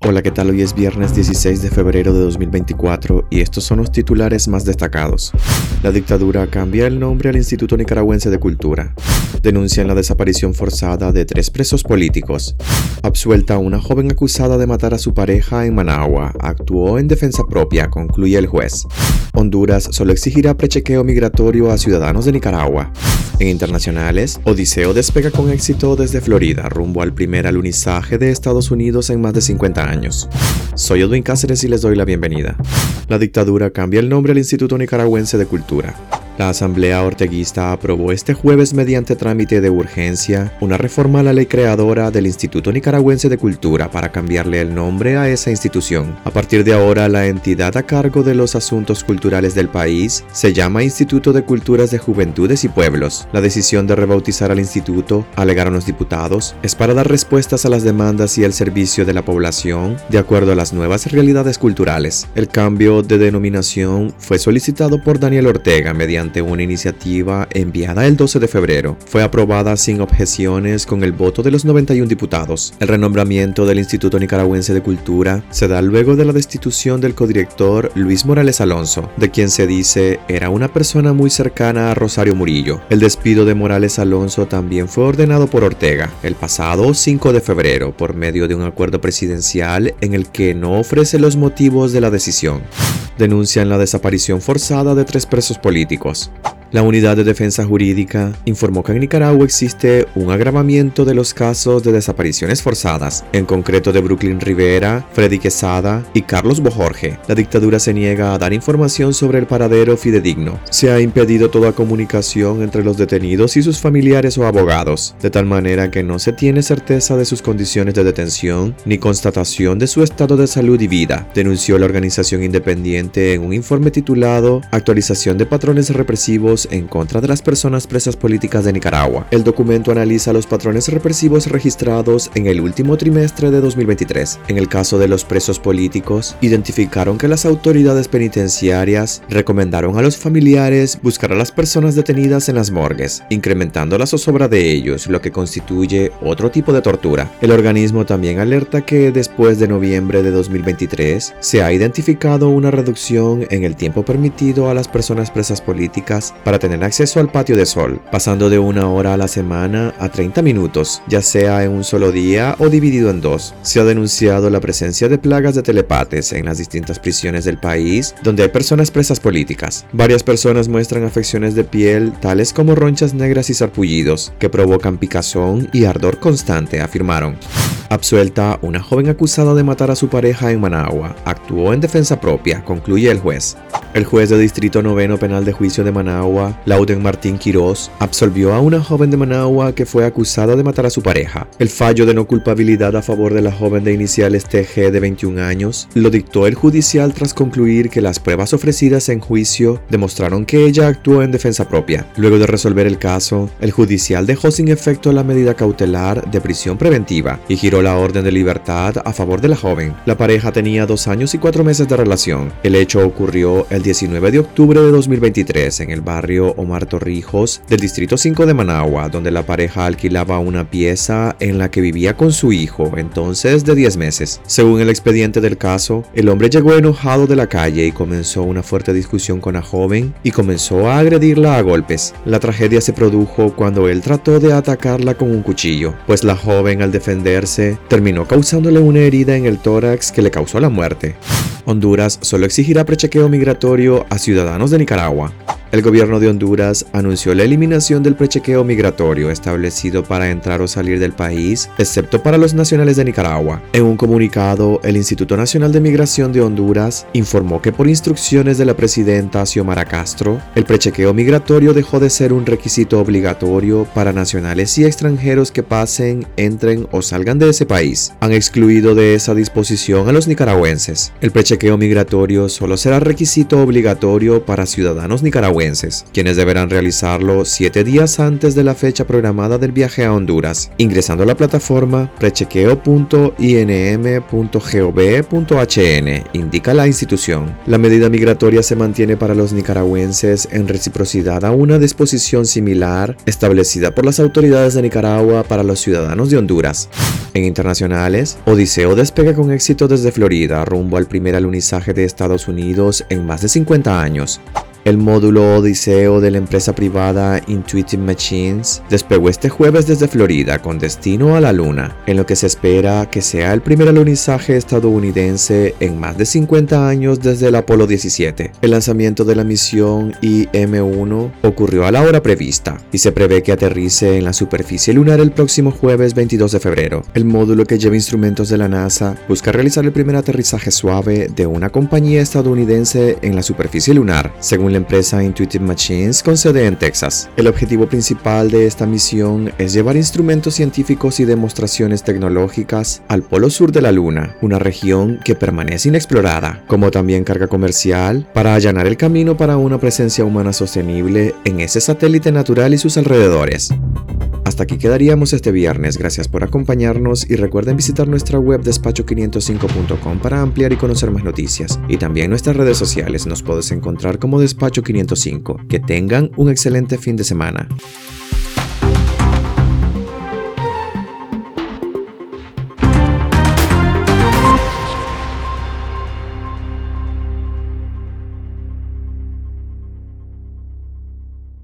Hola, ¿qué tal? Hoy es viernes 16 de febrero de 2024 y estos son los titulares más destacados. La dictadura cambia el nombre al Instituto Nicaragüense de Cultura. Denuncian la desaparición forzada de tres presos políticos. Absuelta una joven acusada de matar a su pareja en Managua. Actuó en defensa propia, concluye el juez. Honduras solo exigirá prechequeo migratorio a ciudadanos de Nicaragua. En internacionales, Odiseo despega con éxito desde Florida rumbo al primer alunizaje de Estados Unidos en más de 50 años. Soy Edwin Cáceres y les doy la bienvenida. La dictadura cambia el nombre al Instituto Nicaragüense de Cultura. La Asamblea Orteguista aprobó este jueves mediante trámite de urgencia una reforma a la ley creadora del Instituto Nicaragüense de Cultura para cambiarle el nombre a esa institución. A partir de ahora, la entidad a cargo de los asuntos culturales del país se llama Instituto de Culturas de Juventudes y Pueblos. La decisión de rebautizar al instituto, alegaron los diputados, es para dar respuestas a las demandas y el servicio de la población de acuerdo a las nuevas realidades culturales. El cambio de denominación fue solicitado por Daniel Ortega mediante una iniciativa enviada el 12 de febrero. Fue aprobada sin objeciones con el voto de los 91 diputados. El renombramiento del Instituto Nicaragüense de Cultura se da luego de la destitución del codirector Luis Morales Alonso, de quien se dice era una persona muy cercana a Rosario Murillo. El despido de Morales Alonso también fue ordenado por Ortega el pasado 5 de febrero por medio de un acuerdo presidencial en el que no ofrece los motivos de la decisión denuncian la desaparición forzada de tres presos políticos. us. La Unidad de Defensa Jurídica informó que en Nicaragua existe un agravamiento de los casos de desapariciones forzadas, en concreto de Brooklyn Rivera, Freddy Quesada y Carlos Bojorge. La dictadura se niega a dar información sobre el paradero fidedigno. Se ha impedido toda comunicación entre los detenidos y sus familiares o abogados, de tal manera que no se tiene certeza de sus condiciones de detención ni constatación de su estado de salud y vida, denunció la organización independiente en un informe titulado Actualización de patrones represivos en contra de las personas presas políticas de Nicaragua. El documento analiza los patrones represivos registrados en el último trimestre de 2023. En el caso de los presos políticos, identificaron que las autoridades penitenciarias recomendaron a los familiares buscar a las personas detenidas en las morgues, incrementando la zozobra de ellos, lo que constituye otro tipo de tortura. El organismo también alerta que después de noviembre de 2023 se ha identificado una reducción en el tiempo permitido a las personas presas políticas para tener acceso al patio de sol, pasando de una hora a la semana a 30 minutos, ya sea en un solo día o dividido en dos. Se ha denunciado la presencia de plagas de telepates en las distintas prisiones del país donde hay personas presas políticas. Varias personas muestran afecciones de piel tales como ronchas negras y sarpullidos que provocan picazón y ardor constante, afirmaron. Absuelta una joven acusada de matar a su pareja en Managua. Actuó en defensa propia, concluye el juez. El juez de Distrito Noveno Penal de Juicio de Managua, Lauden Martín Quirós, absolvió a una joven de Managua que fue acusada de matar a su pareja. El fallo de no culpabilidad a favor de la joven de iniciales TG de 21 años lo dictó el judicial tras concluir que las pruebas ofrecidas en juicio demostraron que ella actuó en defensa propia. Luego de resolver el caso, el judicial dejó sin efecto la medida cautelar de prisión preventiva y giró la orden de libertad a favor de la joven. La pareja tenía dos años y cuatro meses de relación. El hecho ocurrió el 19 de octubre de 2023 en el barrio Omar Torrijos del distrito 5 de Managua, donde la pareja alquilaba una pieza en la que vivía con su hijo, entonces de 10 meses. Según el expediente del caso, el hombre llegó enojado de la calle y comenzó una fuerte discusión con la joven y comenzó a agredirla a golpes. La tragedia se produjo cuando él trató de atacarla con un cuchillo, pues la joven al defenderse terminó causándole una herida en el tórax que le causó la muerte. Honduras solo exigirá prechequeo migratorio a ciudadanos de Nicaragua. El gobierno de Honduras anunció la eliminación del prechequeo migratorio establecido para entrar o salir del país, excepto para los nacionales de Nicaragua. En un comunicado, el Instituto Nacional de Migración de Honduras informó que por instrucciones de la presidenta Xiomara Castro, el prechequeo migratorio dejó de ser un requisito obligatorio para nacionales y extranjeros que pasen, entren o salgan de ese país. Han excluido de esa disposición a los nicaragüenses. El prechequeo migratorio solo será requisito obligatorio para ciudadanos nicaragüenses quienes deberán realizarlo siete días antes de la fecha programada del viaje a Honduras, ingresando a la plataforma prechequeo.inn.gov.hn, indica la institución. La medida migratoria se mantiene para los nicaragüenses en reciprocidad a una disposición similar establecida por las autoridades de Nicaragua para los ciudadanos de Honduras. En internacionales, Odiseo despega con éxito desde Florida rumbo al primer alunizaje de Estados Unidos en más de 50 años. El módulo Odiseo de la empresa privada Intuitive Machines despegó este jueves desde Florida con destino a la Luna, en lo que se espera que sea el primer alunizaje estadounidense en más de 50 años desde el Apolo 17. El lanzamiento de la misión IM-1 ocurrió a la hora prevista y se prevé que aterrice en la superficie lunar el próximo jueves 22 de febrero. El módulo que lleva instrumentos de la NASA busca realizar el primer aterrizaje suave de una compañía estadounidense en la superficie lunar, según empresa Intuitive Machines con sede en Texas. El objetivo principal de esta misión es llevar instrumentos científicos y demostraciones tecnológicas al polo sur de la Luna, una región que permanece inexplorada, como también carga comercial para allanar el camino para una presencia humana sostenible en ese satélite natural y sus alrededores. Hasta aquí quedaríamos este viernes, gracias por acompañarnos y recuerden visitar nuestra web despacho505.com para ampliar y conocer más noticias. Y también nuestras redes sociales nos puedes encontrar como despacho505. Que tengan un excelente fin de semana.